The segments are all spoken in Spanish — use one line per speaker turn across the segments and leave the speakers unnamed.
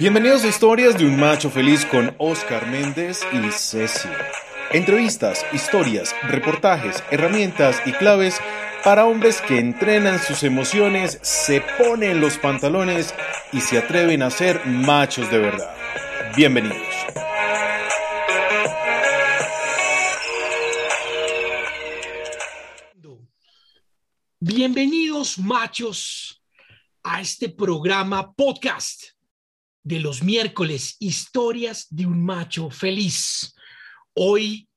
Bienvenidos a Historias de un Macho Feliz con Oscar Méndez y Ceci. Entrevistas, historias, reportajes, herramientas y claves para hombres que entrenan sus emociones, se ponen los pantalones y se atreven a ser machos de verdad. Bienvenidos.
Bienvenidos machos a este programa podcast de los miércoles, historias de un macho feliz. Hoy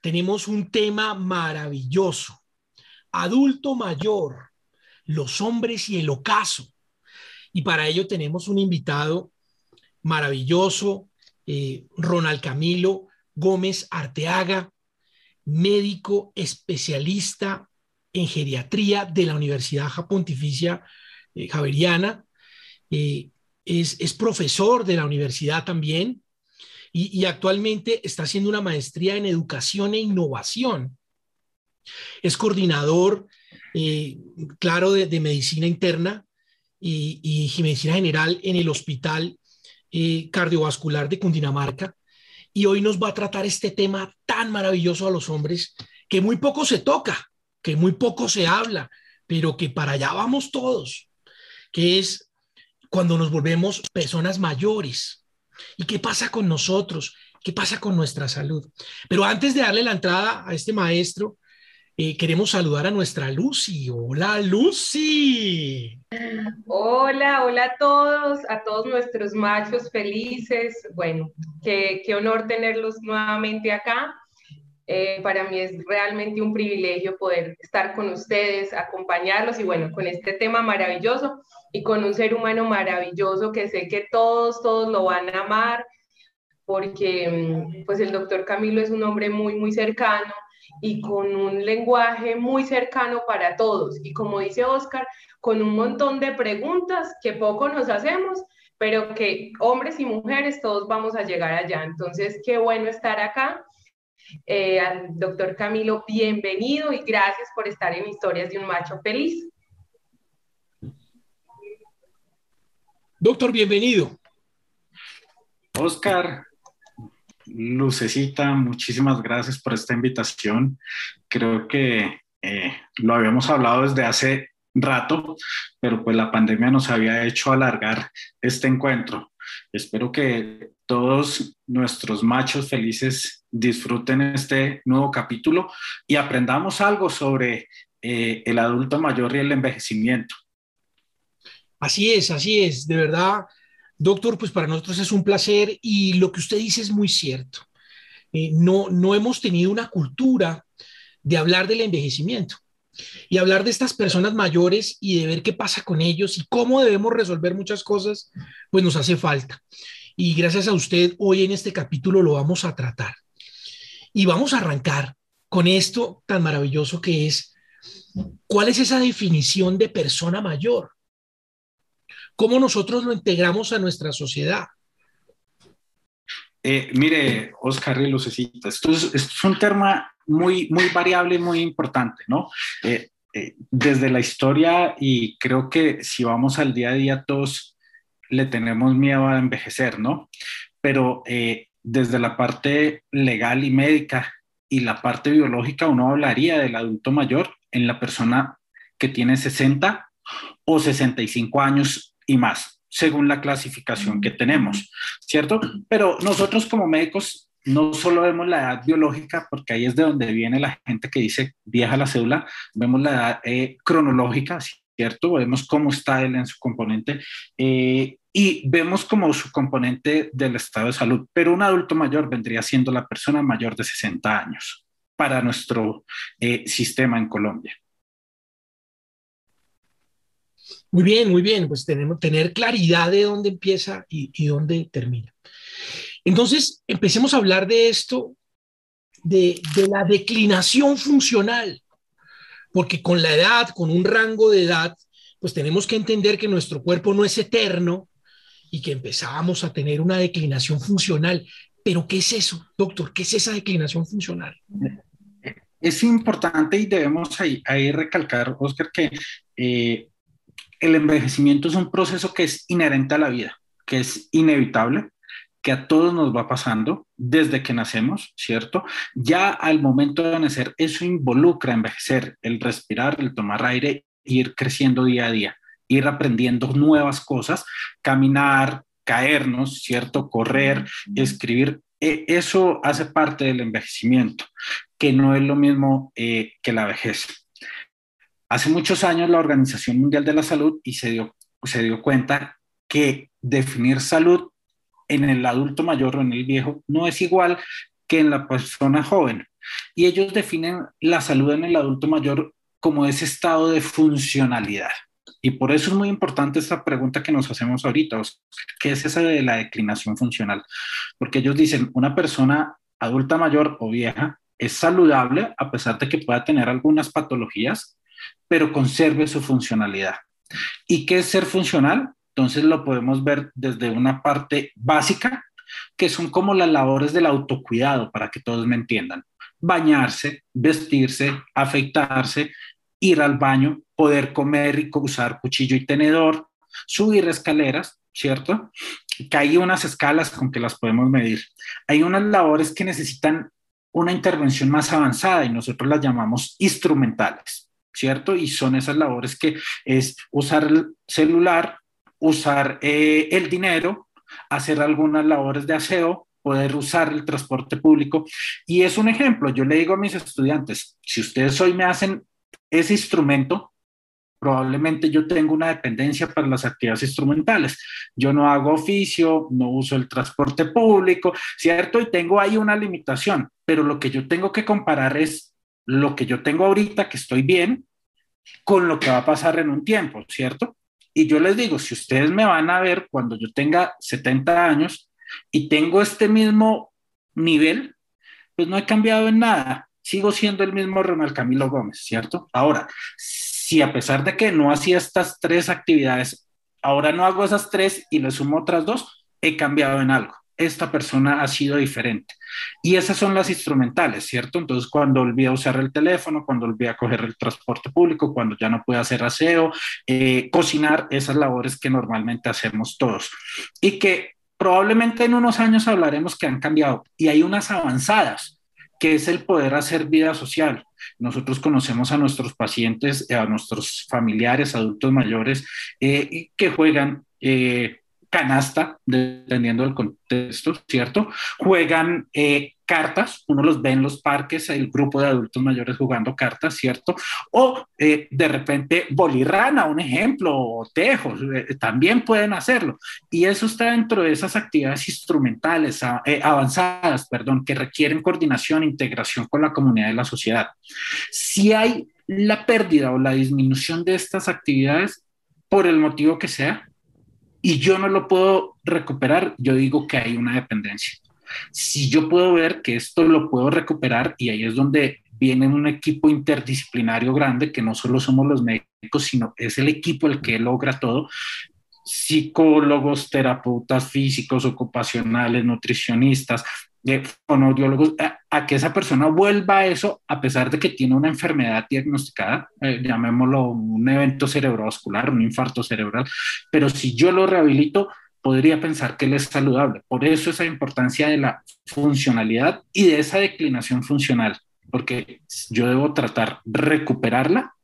tenemos un tema maravilloso, adulto mayor, los hombres y el ocaso. Y para ello tenemos un invitado maravilloso, eh, Ronald Camilo Gómez Arteaga, médico especialista en geriatría de la Universidad Pontificia eh, Javeriana. Eh, es, profesor de la universidad también y, actualmente está haciendo una maestría en educación e innovación. Es coordinador, eh, claro, de, medicina interna y, y, medicina general en el Hospital eh, Cardiovascular de Cundinamarca. Y hoy nos va a tratar este tema tan maravilloso a los hombres que muy poco se toca, que muy poco se habla, pero que para allá vamos todos, que es cuando nos volvemos personas mayores. ¿Y qué pasa con nosotros? ¿Qué pasa con nuestra salud? Pero antes de darle la entrada a este maestro, eh, queremos saludar a nuestra Lucy. Hola, Lucy.
Hola, hola a todos, a todos nuestros machos felices. Bueno, qué, qué honor tenerlos nuevamente acá. Eh, para mí es realmente un privilegio poder estar con ustedes, acompañarlos y bueno, con este tema maravilloso y con un ser humano maravilloso que sé que todos, todos lo van a amar porque mm, pues el doctor Camilo es un hombre muy, muy cercano y con un lenguaje muy cercano para todos. Y como dice Oscar, con un montón de preguntas que poco nos hacemos, pero que hombres y mujeres todos vamos a llegar allá. Entonces, qué bueno estar acá eh, al doctor Camilo, bienvenido y gracias por estar en Historias de un Macho Feliz.
Doctor, bienvenido.
Oscar, Lucecita, muchísimas gracias por esta invitación. Creo que eh, lo habíamos hablado desde hace rato, pero pues la pandemia nos había hecho alargar este encuentro. Espero que todos nuestros machos felices disfruten este nuevo capítulo y aprendamos algo sobre eh, el adulto mayor y el envejecimiento.
Así es, así es, de verdad, doctor, pues para nosotros es un placer y lo que usted dice es muy cierto. Eh, no, no hemos tenido una cultura de hablar del envejecimiento y hablar de estas personas mayores y de ver qué pasa con ellos y cómo debemos resolver muchas cosas, pues nos hace falta. Y gracias a usted, hoy en este capítulo lo vamos a tratar. Y vamos a arrancar con esto tan maravilloso que es, ¿cuál es esa definición de persona mayor? ¿Cómo nosotros lo integramos a nuestra sociedad?
Eh, mire, Oscar y Lucecita, esto es, un tema muy, muy variable y muy importante, ¿no? Eh, eh, desde la historia y creo que si vamos al día a día todos le tenemos miedo a envejecer, ¿no? Pero desde la parte legal y médica y la parte biológica uno hablaría del adulto mayor en la persona que tiene 60 o 65 años y más según la clasificación que tenemos, ¿cierto? Pero nosotros como médicos no solo vemos la edad biológica, porque ahí es de donde viene la gente que dice vieja la cédula, vemos la edad eh, cronológica, ¿cierto? Vemos cómo está él en su componente eh, y vemos como su componente del estado de salud, pero un adulto mayor vendría siendo la persona mayor de 60 años para nuestro eh, sistema en Colombia.
Muy bien, muy bien, pues tenemos tener claridad de dónde empieza y, dónde termina. Entonces, empecemos a hablar de esto, de, la declinación funcional, porque con la edad, con un rango de edad, pues tenemos que entender que nuestro cuerpo no es eterno y que empezamos a tener una declinación funcional. Pero, ¿qué es eso, doctor? ¿Qué es esa declinación funcional?
Es importante y debemos ahí, ahí recalcar, Oscar, que eh, el envejecimiento es un proceso que es inherente a la vida. que es inevitable, que a todos nos va pasando desde que nacemos, ¿cierto? Ya al momento de nacer, eso involucra envejecer, el respirar, el tomar aire, ir creciendo día a día, ir aprendiendo nuevas cosas, caminar, caernos, ¿cierto? Correr, escribir. E, eso hace parte del envejecimiento, que no es lo mismo eh, que la vejez. Hace muchos años la Organización Mundial de la Salud y se dio, se dio cuenta que definir salud en el adulto mayor o en el viejo no es igual que en la persona joven. Y ellos definen la salud en el adulto mayor como ese estado de funcionalidad. Y por eso es muy importante esta pregunta que nos hacemos ahorita, ¿qué es esa de la declinación funcional? Porque ellos dicen, una persona adulta mayor o vieja es saludable a pesar de que pueda tener algunas patologías, pero conserve su funcionalidad. ¿Y qué es ser funcional? Entonces lo podemos ver desde una parte básica, que son como las labores del autocuidado, para que todos me entiendan. Bañarse, vestirse, afeitarse, ir al baño, poder comer y usar cuchillo y tenedor, subir escaleras, ¿cierto? Que hay unas escalas con que las podemos medir. Hay unas labores que necesitan una intervención más avanzada y nosotros las llamamos instrumentales, ¿cierto? Y son esas labores que es usar el celular, usar eh, el dinero, hacer algunas labores de aseo, poder usar el transporte público. Y es un ejemplo, yo le digo a mis estudiantes, si ustedes hoy me hacen ese instrumento, probablemente yo tengo una dependencia para las actividades instrumentales. Yo no hago oficio, no uso el transporte público, ¿cierto? Y tengo ahí una limitación, pero lo que yo tengo que comparar es lo que yo tengo ahorita, que estoy bien, con lo que va a pasar en un tiempo, ¿cierto? Y yo les digo, si ustedes me van a ver cuando yo tenga 70 años y tengo este mismo nivel, pues no he cambiado en nada. Sigo siendo el mismo Ronald Camilo Gómez, ¿cierto? Ahora, si a pesar de que no hacía estas tres actividades, ahora no hago esas tres y le sumo otras dos, he cambiado en algo esta persona ha sido diferente. Y esas son las instrumentales, ¿cierto? Entonces, cuando olvida usar el teléfono, cuando olvida coger el transporte público, cuando ya no puede hacer aseo, eh, cocinar, esas labores que normalmente hacemos todos. Y que probablemente en unos años hablaremos que han cambiado. Y hay unas avanzadas que es el poder hacer vida social. Nosotros conocemos a nuestros pacientes, a nuestros familiares, adultos mayores, eh, que juegan eh, canasta, dependiendo del contexto, ¿cierto? Juegan eh, cartas, uno los ve en los parques, el grupo de adultos mayores jugando cartas, ¿cierto? O eh, de repente bolirrana, un ejemplo, o tejos, eh, también pueden hacerlo. Y eso está dentro de esas actividades instrumentales avanzadas, perdón, que requieren coordinación e integración con la comunidad y la sociedad. Si hay la pérdida o la disminución de estas actividades, por el motivo que sea, y yo no lo puedo recuperar, yo digo que hay una dependencia. Si yo puedo ver que esto lo puedo recuperar, y ahí es donde viene un equipo interdisciplinario grande, que no solo somos los médicos, sino es el equipo el que logra todo, psicólogos, terapeutas físicos, ocupacionales, nutricionistas, de fonoaudiólogos, a, que esa persona vuelva a eso a pesar de que tiene una enfermedad diagnosticada, eh, llamémoslo un evento cerebrovascular, un infarto cerebral, pero si yo lo rehabilito, podría pensar que él es saludable. Por eso esa importancia de la funcionalidad y de esa declinación funcional, porque yo debo tratar recuperarla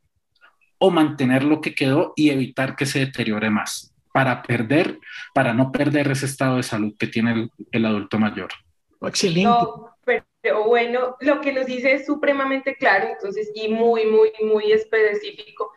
o mantener lo que quedó y evitar que se deteriore más para perder, para no perder ese estado de salud que tiene el adulto mayor.
Excelente.
pero bueno, lo que nos dice es supremamente claro, entonces, y muy, muy, muy específico,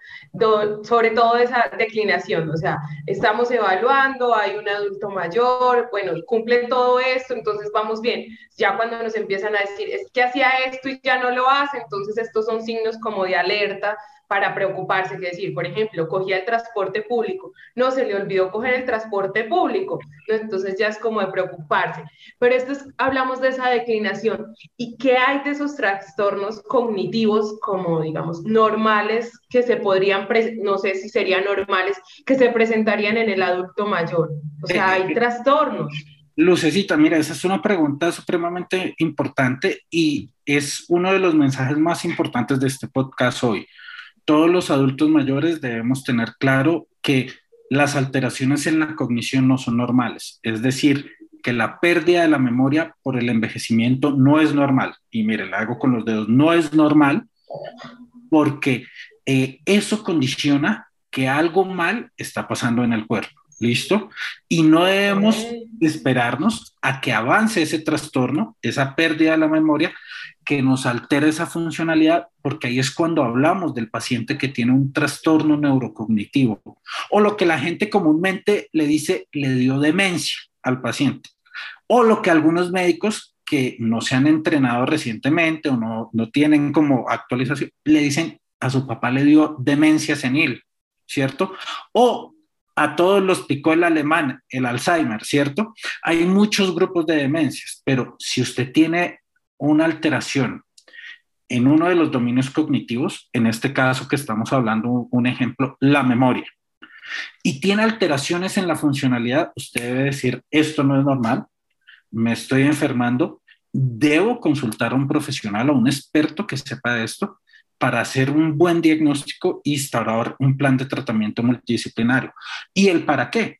sobre todo esa declinación, o sea, estamos evaluando, hay un adulto mayor, bueno, cumple todo esto, entonces vamos bien. Ya cuando nos empiezan a decir, es que hacía esto y ya no lo hace, entonces estos son signos como de alerta para preocuparse, es decir, por ejemplo, cogía el transporte público, no se le olvidó coger el transporte público, entonces ya es como de preocuparse. Pero esto es, hablamos de esa declinación. ¿Y qué hay de esos trastornos cognitivos como, digamos, normales que se podrían, no sé si serían normales, que se presentarían en el adulto mayor? O sea, hay trastornos.
Lucecita, mira, esa es una pregunta supremamente importante y es uno de los mensajes más importantes de este podcast hoy todos los adultos mayores debemos tener claro que las alteraciones en la cognición no son normales. Es decir, que la pérdida de la memoria por el envejecimiento no es normal. Y mire, le hago con los dedos, no es normal porque eh, eso condiciona que algo mal está pasando en el cuerpo. ¿Listo? Y no debemos esperarnos a que avance ese trastorno, esa pérdida de la memoria, que nos altere esa funcionalidad, porque ahí es cuando hablamos del paciente que tiene un trastorno neurocognitivo, o lo que la gente comúnmente le dice, le dio demencia al paciente, o lo que algunos médicos que no se han entrenado recientemente o no, no tienen como actualización, le dicen, a su papá le dio demencia senil, ¿cierto? O a todos los picó el alemán, el Alzheimer, ¿cierto? Hay muchos grupos de demencias, pero si usted tiene una alteración en uno de los dominios cognitivos, en este caso que estamos hablando, un ejemplo, la memoria, y tiene alteraciones en la funcionalidad, usted debe decir, esto no es normal, me estoy enfermando, debo consultar a un profesional o un experto que sepa de esto para hacer un buen diagnóstico y instaurar un plan de tratamiento multidisciplinario. ¿Y el para qué?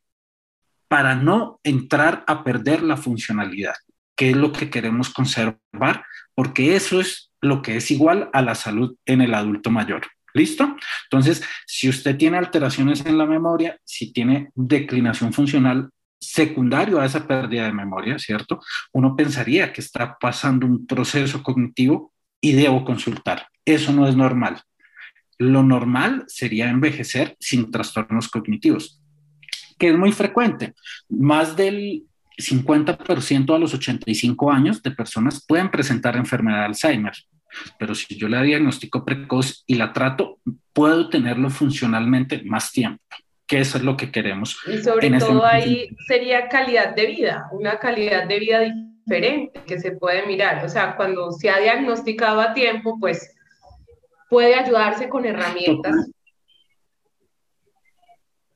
Para no entrar a perder la funcionalidad, que es lo que queremos conservar, porque eso es lo que es igual a la salud en el adulto mayor. ¿Listo? Entonces, si usted tiene alteraciones en la memoria, si tiene declinación funcional secundario a esa pérdida de memoria, ¿cierto? Uno pensaría que está pasando un proceso cognitivo y debo consultar. Eso no es normal. Lo normal sería envejecer sin trastornos cognitivos, que es muy frecuente. Más del 50% a los 85 años de personas pueden presentar enfermedad de Alzheimer, pero si yo la diagnostico precoz y la trato, puedo tenerlo funcionalmente más tiempo, que eso es lo que queremos.
Y sobre todo ahí sería calidad de vida, una calidad de vida diferente que se puede mirar. O sea, cuando se ha diagnosticado a tiempo, pues puede ayudarse con herramientas.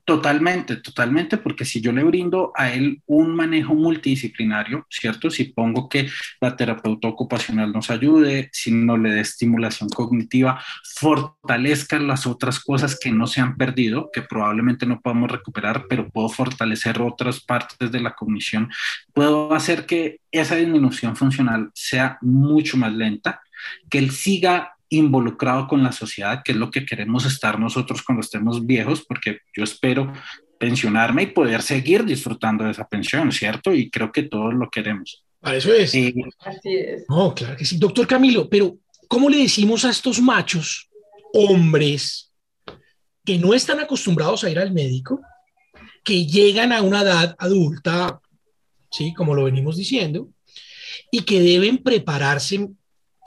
Totalmente, totalmente, porque si yo le brindo a él un manejo multidisciplinario, ¿cierto? Si pongo que la terapeuta ocupacional nos ayude, si no le dé estimulación cognitiva, fortalezca las otras cosas que no se han perdido, que probablemente no podamos recuperar, pero puedo fortalecer otras partes de la cognición, puedo hacer que esa disminución funcional sea mucho más lenta, que él siga involucrado con la sociedad, que es lo que queremos estar nosotros cuando estemos viejos, porque yo espero pensionarme y poder seguir disfrutando de esa pensión, ¿cierto? Y creo que todos lo queremos.
Para eso es.
Así es.
No, claro que sí. Doctor Camilo, pero ¿cómo le decimos a estos machos, hombres, que no están acostumbrados a ir al médico, que llegan a una edad adulta, sí, como lo venimos diciendo, y que deben prepararse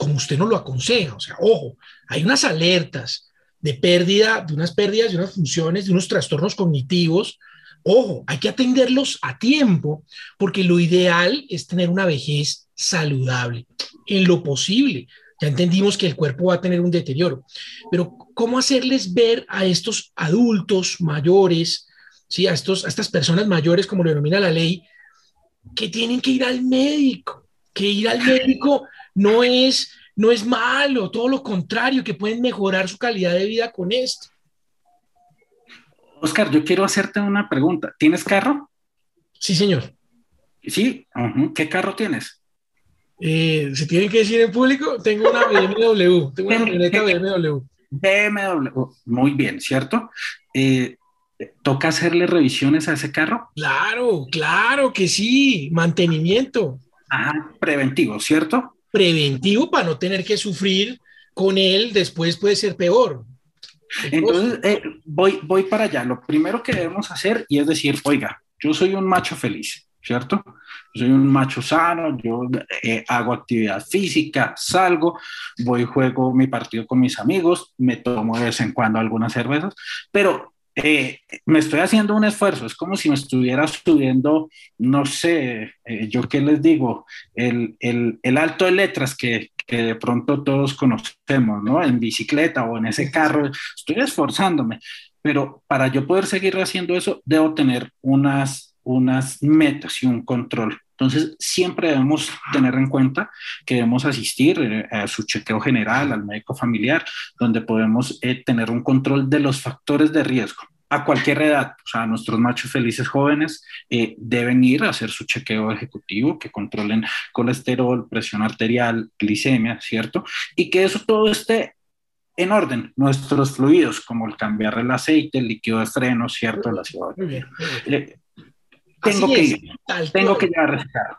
como usted nos lo aconseja. O sea, ojo, hay unas alertas de pérdida, de unas pérdidas de unas funciones, de unos trastornos cognitivos. Ojo, hay que atenderlos a tiempo, porque lo ideal es tener una vejez saludable, en lo posible. Ya entendimos que el cuerpo va a tener un deterioro, pero ¿cómo hacerles ver a estos adultos mayores, ¿sí? a, estos, a estas personas mayores, como lo denomina la ley, que tienen que ir al médico, que ir al médico no es, no es malo, todo lo contrario, que pueden mejorar su calidad de vida con esto.
Oscar, yo quiero hacerte una pregunta. ¿Tienes carro?
Sí, señor.
Sí, ¿qué carro tienes?
Eh, ¿Se tiene que decir en público? Tengo una BMW, tengo una camioneta BMW.
BMW, muy bien, ¿cierto? Eh, ¿Toca hacerle revisiones a ese carro?
Claro, claro que sí, mantenimiento.
Ajá, preventivo, ¿cierto?
Preventivo para no tener que sufrir con él, después puede ser peor.
Entonces, eh, voy, voy para allá. Lo primero que debemos hacer y es decir, oiga, yo soy un macho feliz, ¿cierto? Soy un macho sano, yo eh, hago actividad física, salgo, voy, juego mi partido con mis amigos, me tomo de vez en cuando algunas cervezas, pero eh, me estoy haciendo un esfuerzo, es como si me estuviera subiendo, no sé, eh, yo qué les digo, el, el, el alto de letras que, que, de pronto todos conocemos, ¿no? En bicicleta o en ese carro, estoy esforzándome, pero para yo poder seguir haciendo eso, debo tener unas, unas metas y un control. Entonces, siempre debemos tener en cuenta que debemos asistir eh, a su chequeo general, al médico familiar, donde podemos tener un control de los factores de riesgo a cualquier edad, o sea, nuestros machos felices jóvenes eh, deben ir a hacer su chequeo ejecutivo, que controlen colesterol, presión arterial, glicemia, ¿cierto? Y que eso todo esté en orden, nuestros fluidos, como el cambiar el aceite, el líquido de freno, ¿cierto? La ciudad. Eh, tengo que ir, tengo que ir a rescatar.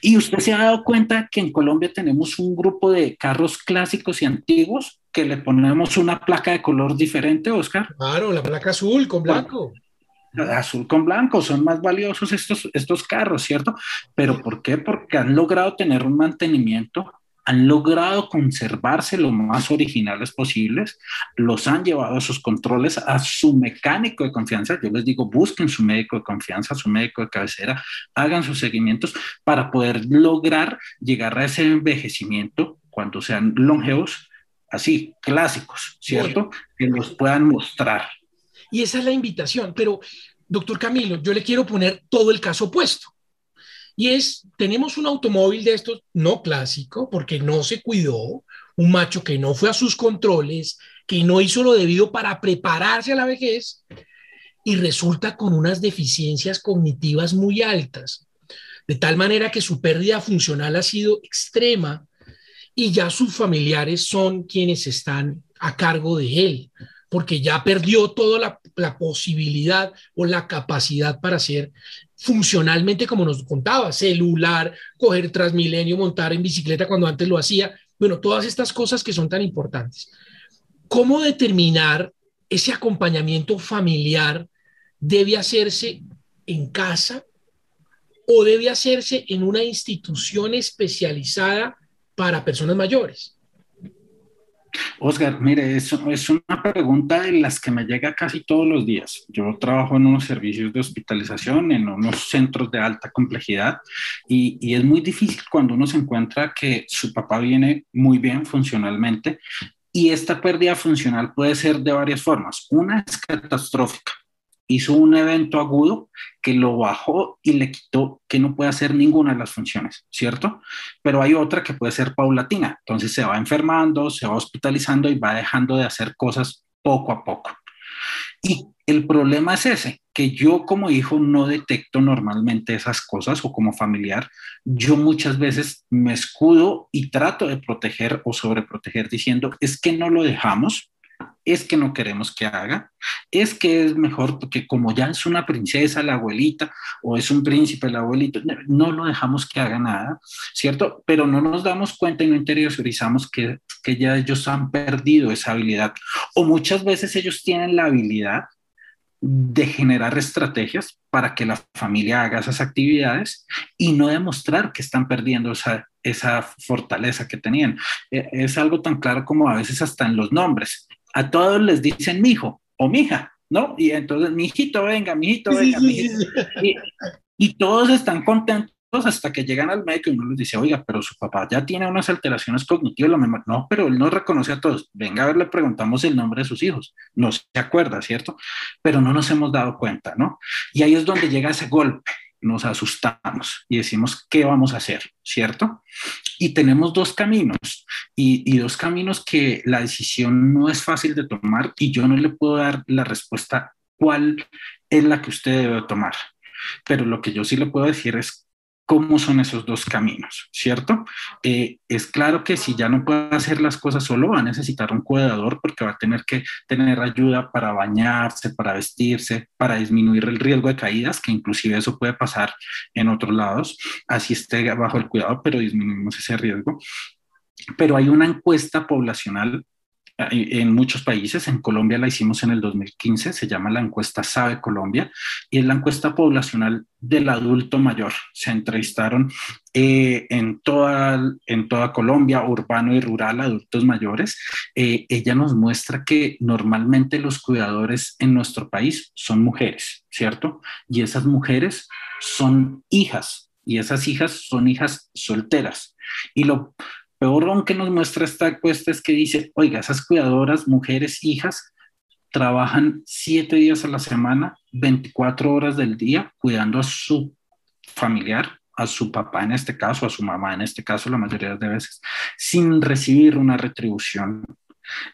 Y usted se ha dado cuenta que en Colombia tenemos un grupo de carros clásicos y antiguos que le ponemos una placa de color diferente, Oscar.
Claro, la placa azul con blanco.
Azul con blanco, son más valiosos estos, estos carros, ¿cierto? Pero ¿por qué? Porque han logrado tener un mantenimiento han logrado conservarse lo más originales posibles, los han llevado a sus controles, a su mecánico de confianza. Yo les digo, busquen su médico de confianza, su médico de cabecera, hagan sus seguimientos para poder lograr llegar a ese envejecimiento cuando sean longevos, así, clásicos, ¿cierto? Que los puedan mostrar.
Y esa es la invitación, pero doctor Camilo, yo le quiero poner todo el caso opuesto. Y es, tenemos un automóvil de estos no clásico, porque no se cuidó, un macho que no fue a sus controles, que no hizo lo debido para prepararse a la vejez, y resulta con unas deficiencias cognitivas muy altas, de tal manera que su pérdida funcional ha sido extrema y ya sus familiares son quienes están a cargo de él, porque ya perdió toda la, posibilidad o la capacidad para ser funcionalmente, como nos contaba, celular, coger Transmilenio, montar en bicicleta cuando antes lo hacía. Bueno, todas estas cosas que son tan importantes. ¿Cómo determinar ese acompañamiento familiar debe hacerse en casa o debe hacerse en una institución especializada para personas mayores?
Oscar, mire, es, es una pregunta de las que me llega casi todos los días. Yo trabajo en unos servicios de hospitalización, en unos centros de alta complejidad, y, y es muy difícil cuando uno se encuentra que su papá viene muy bien funcionalmente y esta pérdida funcional puede ser de varias formas. Una es catastrófica, hizo un evento agudo que lo bajó y le quitó que no puede hacer ninguna de las funciones, ¿cierto? Pero hay otra que puede ser paulatina, entonces se va enfermando, se va hospitalizando y va dejando de hacer cosas poco a poco. Y el problema es ese, que yo como hijo no detecto normalmente esas cosas o como familiar, yo muchas veces me escudo y trato de proteger o sobreproteger diciendo, es que no lo dejamos es que no queremos que haga, es que es mejor porque como ya es una princesa la abuelita o es un príncipe el abuelito, no lo dejamos que haga nada, ¿cierto? Pero no nos damos cuenta y no interiorizamos que, que ya ellos han perdido esa habilidad o muchas veces ellos tienen la habilidad de generar estrategias para que la familia haga esas actividades y no demostrar que están perdiendo esa, esa fortaleza que tenían. E, es algo tan claro como a veces hasta en los nombres a todos les dicen mi hijo o mi hija, ¿no? Y entonces, mi hijito, venga, mi hijito, venga, mi hijito. Y, todos están contentos hasta que llegan al médico y uno les dice, oiga, pero su papá ya tiene unas alteraciones cognitivas, no, pero él no reconoce a todos. Venga, a ver, le preguntamos el nombre de sus hijos. No se acuerda, ¿cierto? Pero no nos hemos dado cuenta, ¿no? Y ahí es donde llega ese golpe nos asustamos y decimos, ¿qué vamos a hacer? ¿Cierto? Y tenemos dos caminos y, dos caminos que la decisión no es fácil de tomar y yo no le puedo dar la respuesta cuál es la que usted debe tomar. Pero lo que yo sí le puedo decir es cómo son esos dos caminos, ¿cierto? Eh, es claro que si ya no puede hacer las cosas solo, va a necesitar un cuidador porque va a tener que tener ayuda para bañarse, para vestirse, para disminuir el riesgo de caídas, que inclusive eso puede pasar en otros lados, así esté bajo el cuidado, pero disminuimos ese riesgo. Pero hay una encuesta poblacional en muchos países. En Colombia la hicimos en el 2015, se llama la encuesta Sabe Colombia, y es la encuesta poblacional del adulto mayor. Se entrevistaron eh, en, toda, en toda Colombia, urbano y rural, adultos mayores. Eh, ella nos muestra que normalmente los cuidadores en nuestro país son mujeres, ¿cierto? Y esas mujeres son hijas, y esas hijas son hijas solteras. Y lo peor que nos muestra esta encuesta es que dice, oiga, esas cuidadoras, mujeres, hijas, trabajan siete días a la semana, 24 horas del día, cuidando a su familiar, a su papá en este caso, a su mamá en este caso, la mayoría de veces, sin recibir una retribución.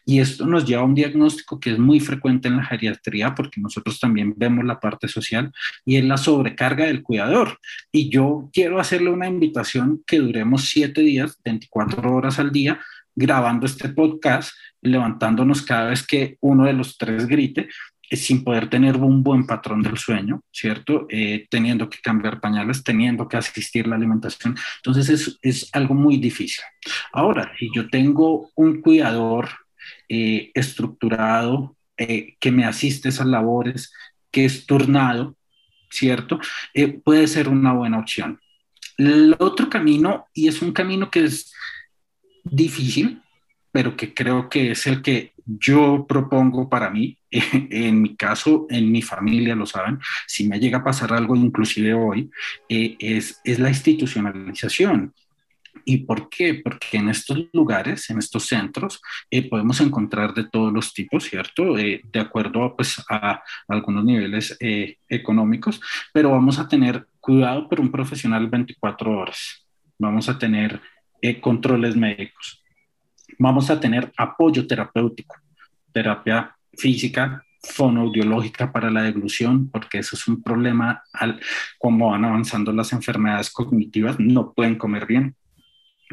Y esto nos lleva a un diagnóstico que es muy frecuente en la geriatría porque nosotros también vemos la parte social y es la sobrecarga del cuidador. Y yo quiero hacerle una invitación que duremos siete días, 24 horas al día, grabando este podcast, levantándonos cada vez que uno de los tres grite, sin poder tener un buen patrón del sueño, ¿cierto? Eh, teniendo que cambiar pañales, teniendo que asistir la alimentación. Entonces es, es algo muy difícil. Ahora, si yo tengo un cuidador eh, estructurado eh, que me asiste a esas labores, que es turnado, ¿cierto? puede ser una buena opción. El otro camino, y es un camino que es difícil, pero que creo que es el que yo propongo para mí, en mi caso, en mi familia, lo saben, si me llega a pasar algo inclusive hoy, eh, es, es la institucionalización. ¿Y por qué? Porque en estos lugares, en estos centros, eh, podemos encontrar de todos los tipos, ¿cierto? Eh, de acuerdo pues, a algunos niveles económicos, pero vamos a tener cuidado por un profesional 24 horas. Vamos a tener controles médicos vamos a tener apoyo terapéutico, terapia física, fonoaudiológica para la deglución, porque eso es un problema al, como van avanzando las enfermedades cognitivas, no pueden comer bien.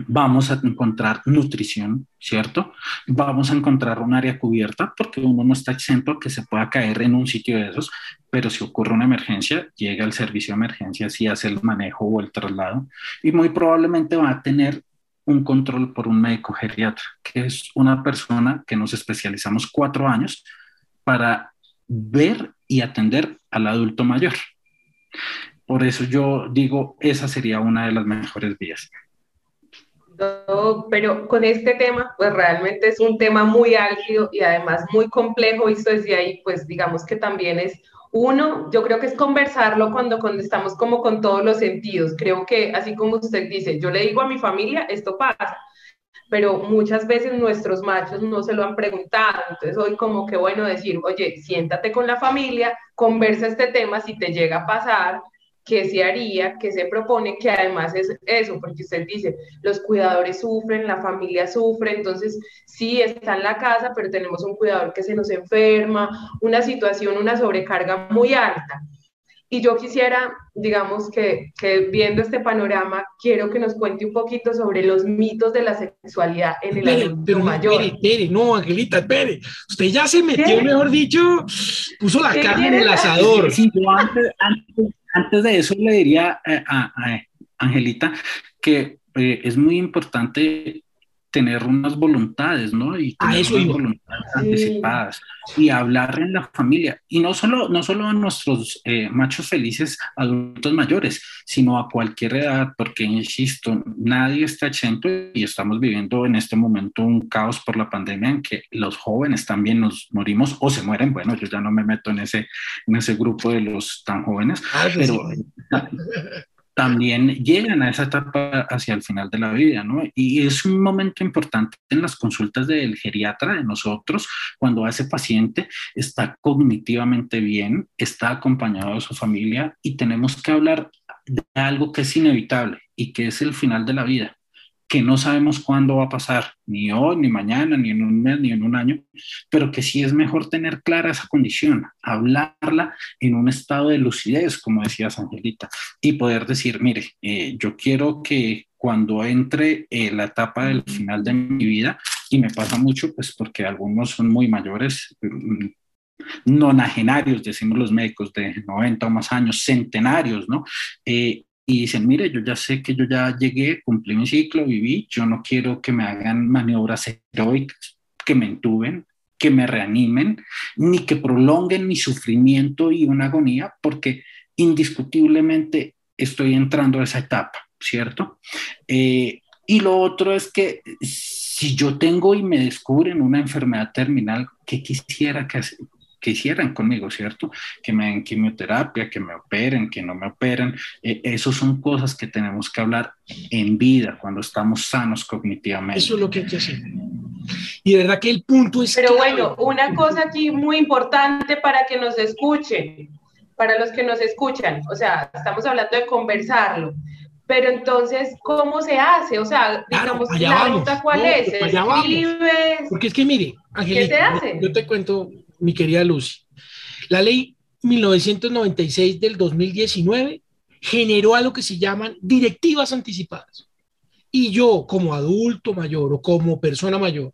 Vamos a encontrar nutrición, ¿cierto? Vamos a encontrar un área cubierta porque uno no está exento que se pueda caer en un sitio de esos, pero si ocurre una emergencia, llega el servicio de emergencia, si hace el manejo o el traslado y muy probablemente va a tener un control por un médico geriatra, que es una persona que nos especializamos cuatro años para ver y atender al adulto mayor. Por eso yo digo, esa sería una de las mejores vías.
Pero con este tema, pues realmente es un tema muy álgido y además muy complejo, visto desde ahí, pues digamos que también es uno, yo creo que es conversarlo cuando, cuando estamos como con todos los sentidos. Creo que así como usted dice, yo le digo a mi familia, esto pasa, pero muchas veces nuestros machos no se lo han preguntado. Entonces hoy como que bueno decir, oye, siéntate con la familia, conversa este tema si te llega a pasar, qué se haría, qué se propone, que además es eso, porque usted dice, los cuidadores sufren, la familia sufre, entonces sí está en la casa, pero tenemos un cuidador que se nos enferma, una situación, una sobrecarga muy alta. Y yo quisiera, digamos que, que, viendo este panorama, quiero que nos cuente un poquito sobre los mitos de la sexualidad en el adulto mayor.
Espere, espere, no, Angelita, espere. Usted ya se metió, mejor dicho, puso la carne en el asador.
Sí, yo antes, antes, antes de eso le diría eh, a, Angelita que eh, es muy importante tener unas voluntades, ¿no? Y tener
eso
unas voluntades anticipadas y hablar en la familia. Y no solo, no solo a nuestros eh, machos felices adultos mayores, sino a cualquier edad, porque, insisto, nadie está exento y estamos viviendo en este momento un caos por la pandemia en que los jóvenes también nos morimos o se mueren. Bueno, yo ya no me meto en ese, en ese grupo de los tan jóvenes, ah, pero también llegan a esa etapa hacia el final de la vida, ¿no? Y es un momento importante en las consultas del geriatra, de nosotros, cuando ese paciente está cognitivamente bien, está acompañado de su familia y tenemos que hablar de algo que es inevitable y que es el final de la vida que no sabemos cuándo va a pasar, ni hoy, ni mañana, ni en un mes, ni en un año, pero que sí es mejor tener clara esa condición, hablarla en un estado de lucidez, como decías, Angelita, y poder decir, mire, eh, yo quiero que cuando entre eh, la etapa del final de mi vida, y me pasa mucho, pues porque algunos son muy mayores, mm, nonagenarios, decimos los médicos, de 90 o más años, centenarios, ¿no? Eh, y dicen, mire, yo ya sé que yo ya llegué, cumplí mi ciclo, viví, yo no quiero que me hagan maniobras heroicas, que me entuben, que me reanimen, ni que prolonguen mi sufrimiento y una agonía, porque indiscutiblemente estoy entrando a esa etapa, ¿cierto? Eh, y lo otro es que si yo tengo y me descubren una enfermedad terminal, ¿qué quisiera que, que hicieran conmigo, ¿cierto? Que me den quimioterapia, que me operen, que no me operen. Eh, eso son cosas que tenemos que hablar en vida, cuando estamos sanos cognitivamente.
Eso es lo que hay que hacer. Y de verdad que el punto es...
Pero bueno, una cosa aquí muy importante para que nos escuchen, para los que nos escuchan, o sea, estamos hablando de conversarlo, Pero entonces, ¿cómo se hace? O sea, digamos, la ruta cuál es, ¿se
Porque es que mire,
Angelita, ¿qué se hace?
Yo te cuento, mi querida Lucy. La ley 1996 del 2019 generó algo que se llaman directivas anticipadas. Y yo, como adulto mayor o como persona mayor,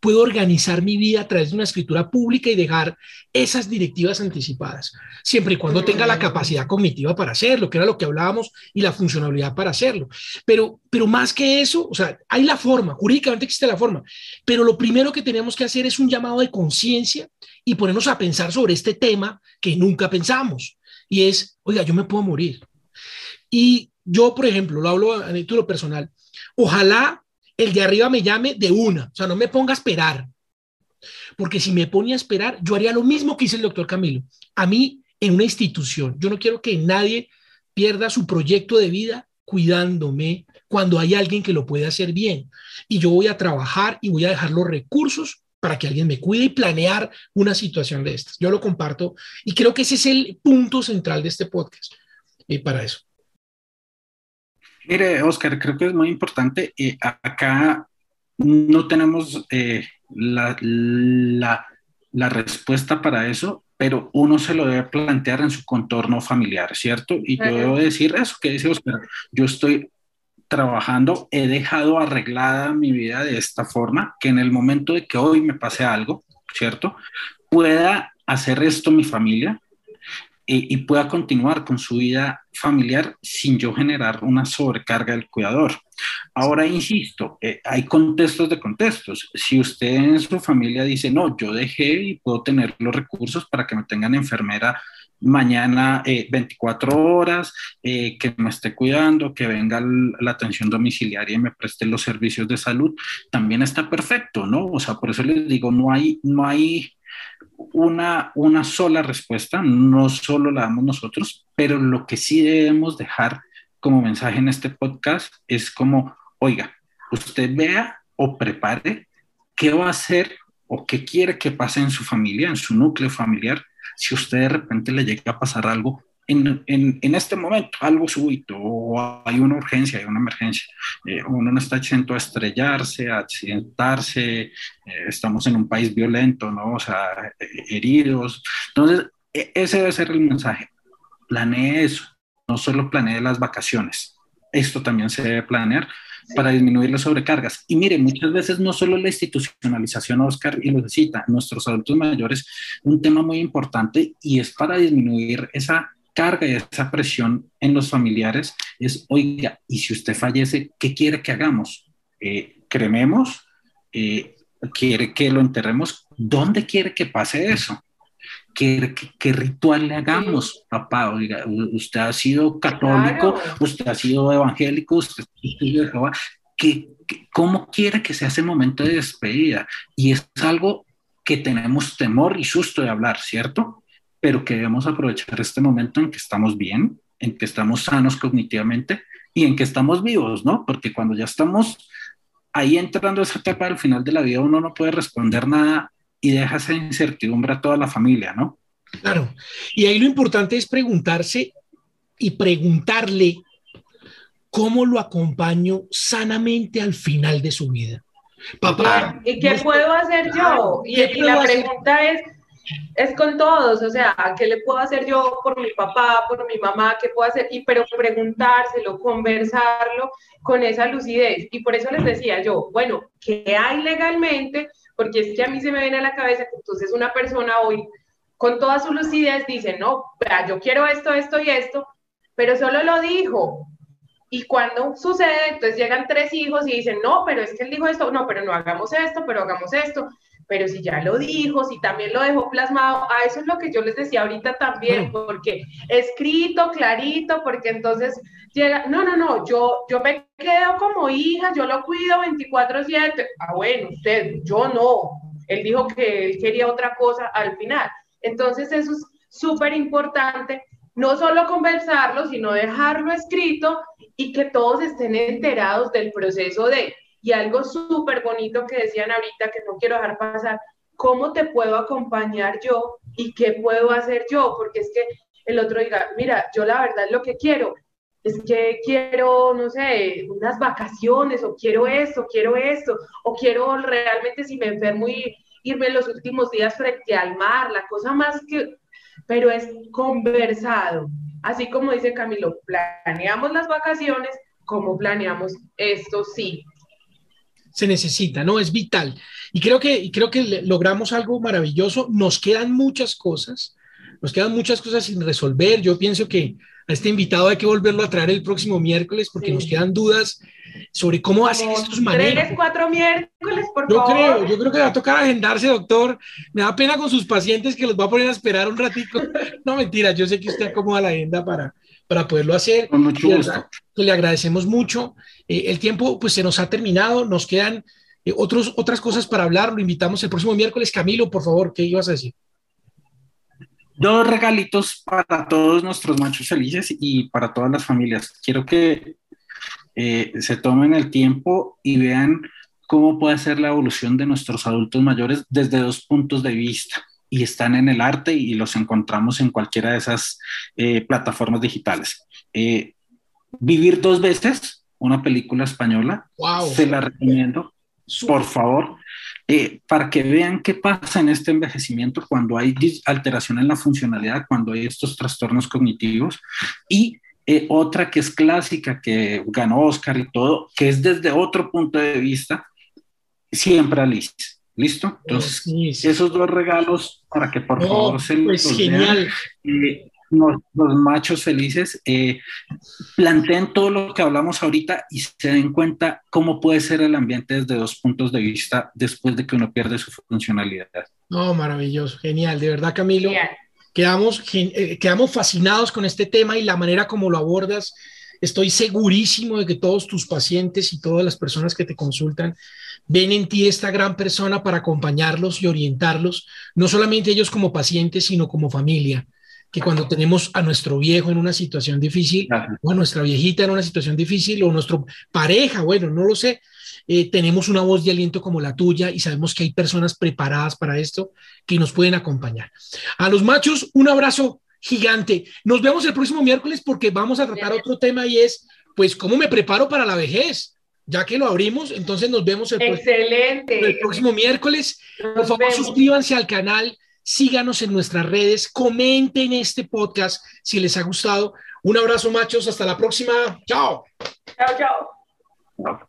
puedo organizar mi vida a través de una escritura pública y dejar esas directivas anticipadas, siempre y cuando tenga la capacidad cognitiva para hacerlo, que era lo que hablábamos, y la funcionalidad para hacerlo. Pero, pero más que eso, o sea, hay la forma, jurídicamente existe la forma, pero lo primero que tenemos que hacer es un llamado de conciencia y ponernos a pensar sobre este tema que nunca pensamos, y es, oiga, yo me puedo morir. Y yo, por ejemplo, lo hablo a título personal, ojalá el de arriba me llame de una, o sea, no me ponga a esperar. Porque si me ponía a esperar, yo haría lo mismo que hizo el doctor Camilo. A mí, en una institución, yo no quiero que nadie pierda su proyecto de vida cuidándome cuando hay alguien que lo puede hacer bien. Y yo voy a trabajar y voy a dejar los recursos para que alguien me cuide y planear una situación de estas. Yo lo comparto y creo que ese es el punto central de este podcast. Y para eso.
Mire, Oscar, creo que es muy importante. Eh, acá no tenemos eh, la, la, respuesta para eso, pero uno se lo debe plantear en su contorno familiar, ¿cierto? Y yo debo decir eso que dice Oscar. Yo estoy trabajando, he dejado arreglada mi vida de esta forma, que en el momento de que hoy me pase algo, ¿cierto? Pueda hacer esto mi familia, y, pueda continuar con su vida familiar sin yo generar una sobrecarga del cuidador. Ahora, insisto, eh, hay contextos de contextos. Si usted en su familia dice, no, yo dejé y puedo tener los recursos para que me tengan enfermera mañana 24 eh, horas, eh, que me esté cuidando, que venga la atención domiciliaria y me preste los servicios de salud, también está perfecto, ¿no? O sea, por eso les digo, no hay, no hay una, una sola respuesta, no solo la damos nosotros, pero lo que sí debemos dejar como mensaje en este podcast es como, oiga, usted vea o prepare qué va a hacer o qué quiere que pase en su familia, en su núcleo familiar, si usted de repente le llega a pasar algo en, en, en, este momento algo súbito o hay una urgencia, hay una emergencia, eh, uno no está exento a estrellarse, a accidentarse, eh, estamos en un país violento, ¿no? O sea, eh, heridos. Entonces, e, ese debe ser el mensaje. Planee eso, no solo planee las vacaciones. Esto también se debe planear para disminuir las sobrecargas. Y mire, muchas veces no solo la institucionalización, Oscar, y lo necesita, nuestros adultos mayores, un tema muy importante y es para disminuir esa carga y esa presión en los familiares es, oiga, y si usted fallece, ¿qué quiere que hagamos? Eh, ¿Crememos? Eh, ¿Quiere que lo enterremos? ¿Dónde quiere que pase eso? ¿Qué, qué, ritual le hagamos, papá? Oiga, usted ha sido católico, usted ha sido evangélico, usted de Jehová. ¿Qué, cómo quiere que sea ese momento de despedida? Y es algo que tenemos temor y susto de hablar, ¿cierto? Pero que debemos aprovechar este momento en que estamos bien, en que estamos sanos cognitivamente y en que estamos vivos, ¿no? Porque cuando ya estamos ahí entrando a esa etapa del final de la vida, uno no puede responder nada y deja esa incertidumbre a toda la familia, ¿no?
Claro. Y ahí lo importante es preguntarse y preguntarle cómo lo acompaño sanamente al final de su vida.
Papá. ¿Y qué puedo hacer yo? Y, y la pregunta es, es con todos, o sea, ¿qué le puedo hacer yo por mi papá, por mi mamá? ¿Qué puedo hacer? Y pero preguntárselo, conversarlo con esa lucidez. Y por eso les decía yo, bueno, ¿qué hay legalmente? Porque es que a mí se me viene a la cabeza que entonces una persona hoy, con toda su lucidez, dice, no, yo quiero esto, esto y esto, pero solo lo dijo. Y cuando sucede, entonces llegan tres hijos y dicen, no, pero es que él dijo esto, no, pero no hagamos esto, pero hagamos esto pero si ya lo dijo, si también lo dejó plasmado, a eso es lo que yo les decía ahorita también, porque escrito, clarito, porque entonces llega, no, no, no, yo, yo me quedo como hija, yo lo cuido 24/7, ah, bueno, usted, yo no, él dijo que él quería otra cosa al final. Entonces eso es súper importante, no solo conversarlo, sino dejarlo escrito y que todos estén enterados del proceso de, y algo súper bonito que decían ahorita que no quiero dejar pasar, ¿cómo te puedo acompañar yo y qué puedo hacer yo? Porque es que el otro diga, mira, yo la verdad lo que quiero es que quiero, no sé, unas vacaciones, o quiero esto, quiero esto, o quiero realmente si me enfermo y irme los últimos días frente al mar, la cosa más que, pero es conversado. Así como dice Camilo, planeamos las vacaciones, como planeamos esto, sí.
Se necesita, ¿no? Es vital. Y creo que, y creo que logramos algo maravilloso. Nos quedan muchas cosas, nos quedan muchas cosas sin resolver. Yo pienso que a este invitado hay que volverlo a traer el próximo miércoles porque nos quedan dudas sobre cómo hacen estos manejos.
Tres, cuatro miércoles, por
yo
favor.
Creo, yo creo que va a tocar agendarse, doctor. Me da pena con sus pacientes que los va a poner a esperar un ratito. No, mentira, yo sé que usted acomoda la agenda para, para poderlo hacer.
Con mucho gusto.
Le agradecemos mucho. Eh, el tiempo pues se nos ha terminado, nos quedan eh, otros, otras cosas para hablar. Lo invitamos el próximo miércoles. Camilo, por favor, ¿qué ibas a decir?
Dos regalitos para todos nuestros machos felices y para todas las familias. Quiero que eh, se tomen el tiempo y vean cómo puede ser la evolución de nuestros adultos mayores desde dos puntos de vista. Y están en el arte y los encontramos en cualquiera de esas eh, plataformas digitales. Eh, Vivir dos veces, una película española,
wow.
se la recomiendo, por favor, eh, para que vean qué pasa en este envejecimiento cuando hay alteración en la funcionalidad, cuando hay estos trastornos cognitivos. Y eh, otra que es clásica, que ganó Oscar y todo, que es desde otro punto de vista, siempre Alice. ¿Listo? Entonces, sí, sí. esos dos regalos para que por
no,
favor se
pues
los
genial.
vean. Eh, los machos felices eh, planteen todo lo que hablamos ahorita y se den cuenta cómo puede ser el ambiente desde dos puntos de vista después de que uno pierde su funcionalidad.
No, maravilloso, genial, de verdad Camilo. Genial. Quedamos, eh, quedamos fascinados con este tema y la manera como lo abordas. Estoy segurísimo de que todos tus pacientes y todas las personas que te consultan ven en ti esta gran persona para acompañarlos y orientarlos, no solamente ellos como pacientes, sino como familia que cuando tenemos a nuestro viejo en una situación difícil, Ajá. o a nuestra viejita en una situación difícil, o nuestra pareja, bueno, no lo sé, eh, tenemos una voz de aliento como la tuya y sabemos que hay personas preparadas para esto que nos pueden acompañar. A los machos, un abrazo gigante. Nos vemos el próximo miércoles porque vamos a tratar otro tema y es, pues, cómo me preparo para la vejez. Ya que lo abrimos, entonces nos vemos el,
Excelente.
Próximo, el próximo miércoles. Por favor, vemos. suscríbanse al canal síganos en nuestras redes, comenten este podcast si les ha gustado. Un abrazo, machos, hasta la próxima. Chao.
Chao, chao.